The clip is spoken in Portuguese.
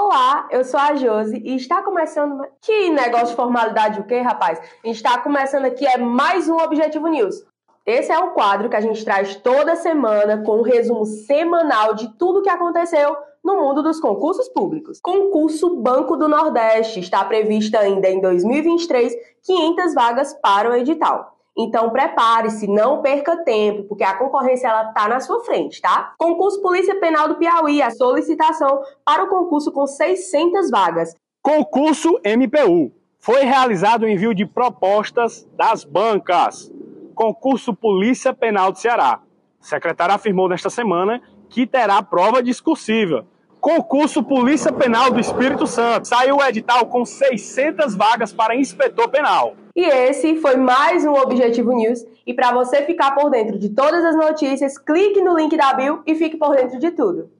Olá, eu sou a Josi e está começando. Que negócio de formalidade o quê, rapaz? A gente está começando aqui é mais um Objetivo News. Esse é o quadro que a gente traz toda semana com um resumo semanal de tudo que aconteceu no mundo dos concursos públicos. Concurso Banco do Nordeste está prevista ainda em 2023 500 vagas para o edital. Então prepare-se, não perca tempo, porque a concorrência ela tá na sua frente, tá? Concurso Polícia Penal do Piauí, a solicitação para o concurso com 600 vagas. Concurso MPU. Foi realizado o envio de propostas das bancas. Concurso Polícia Penal do Ceará. O secretário afirmou nesta semana que terá prova discursiva. Concurso Polícia Penal do Espírito Santo. Saiu o edital com 600 vagas para inspetor penal. E esse foi mais um Objetivo News. E para você ficar por dentro de todas as notícias, clique no link da bio e fique por dentro de tudo.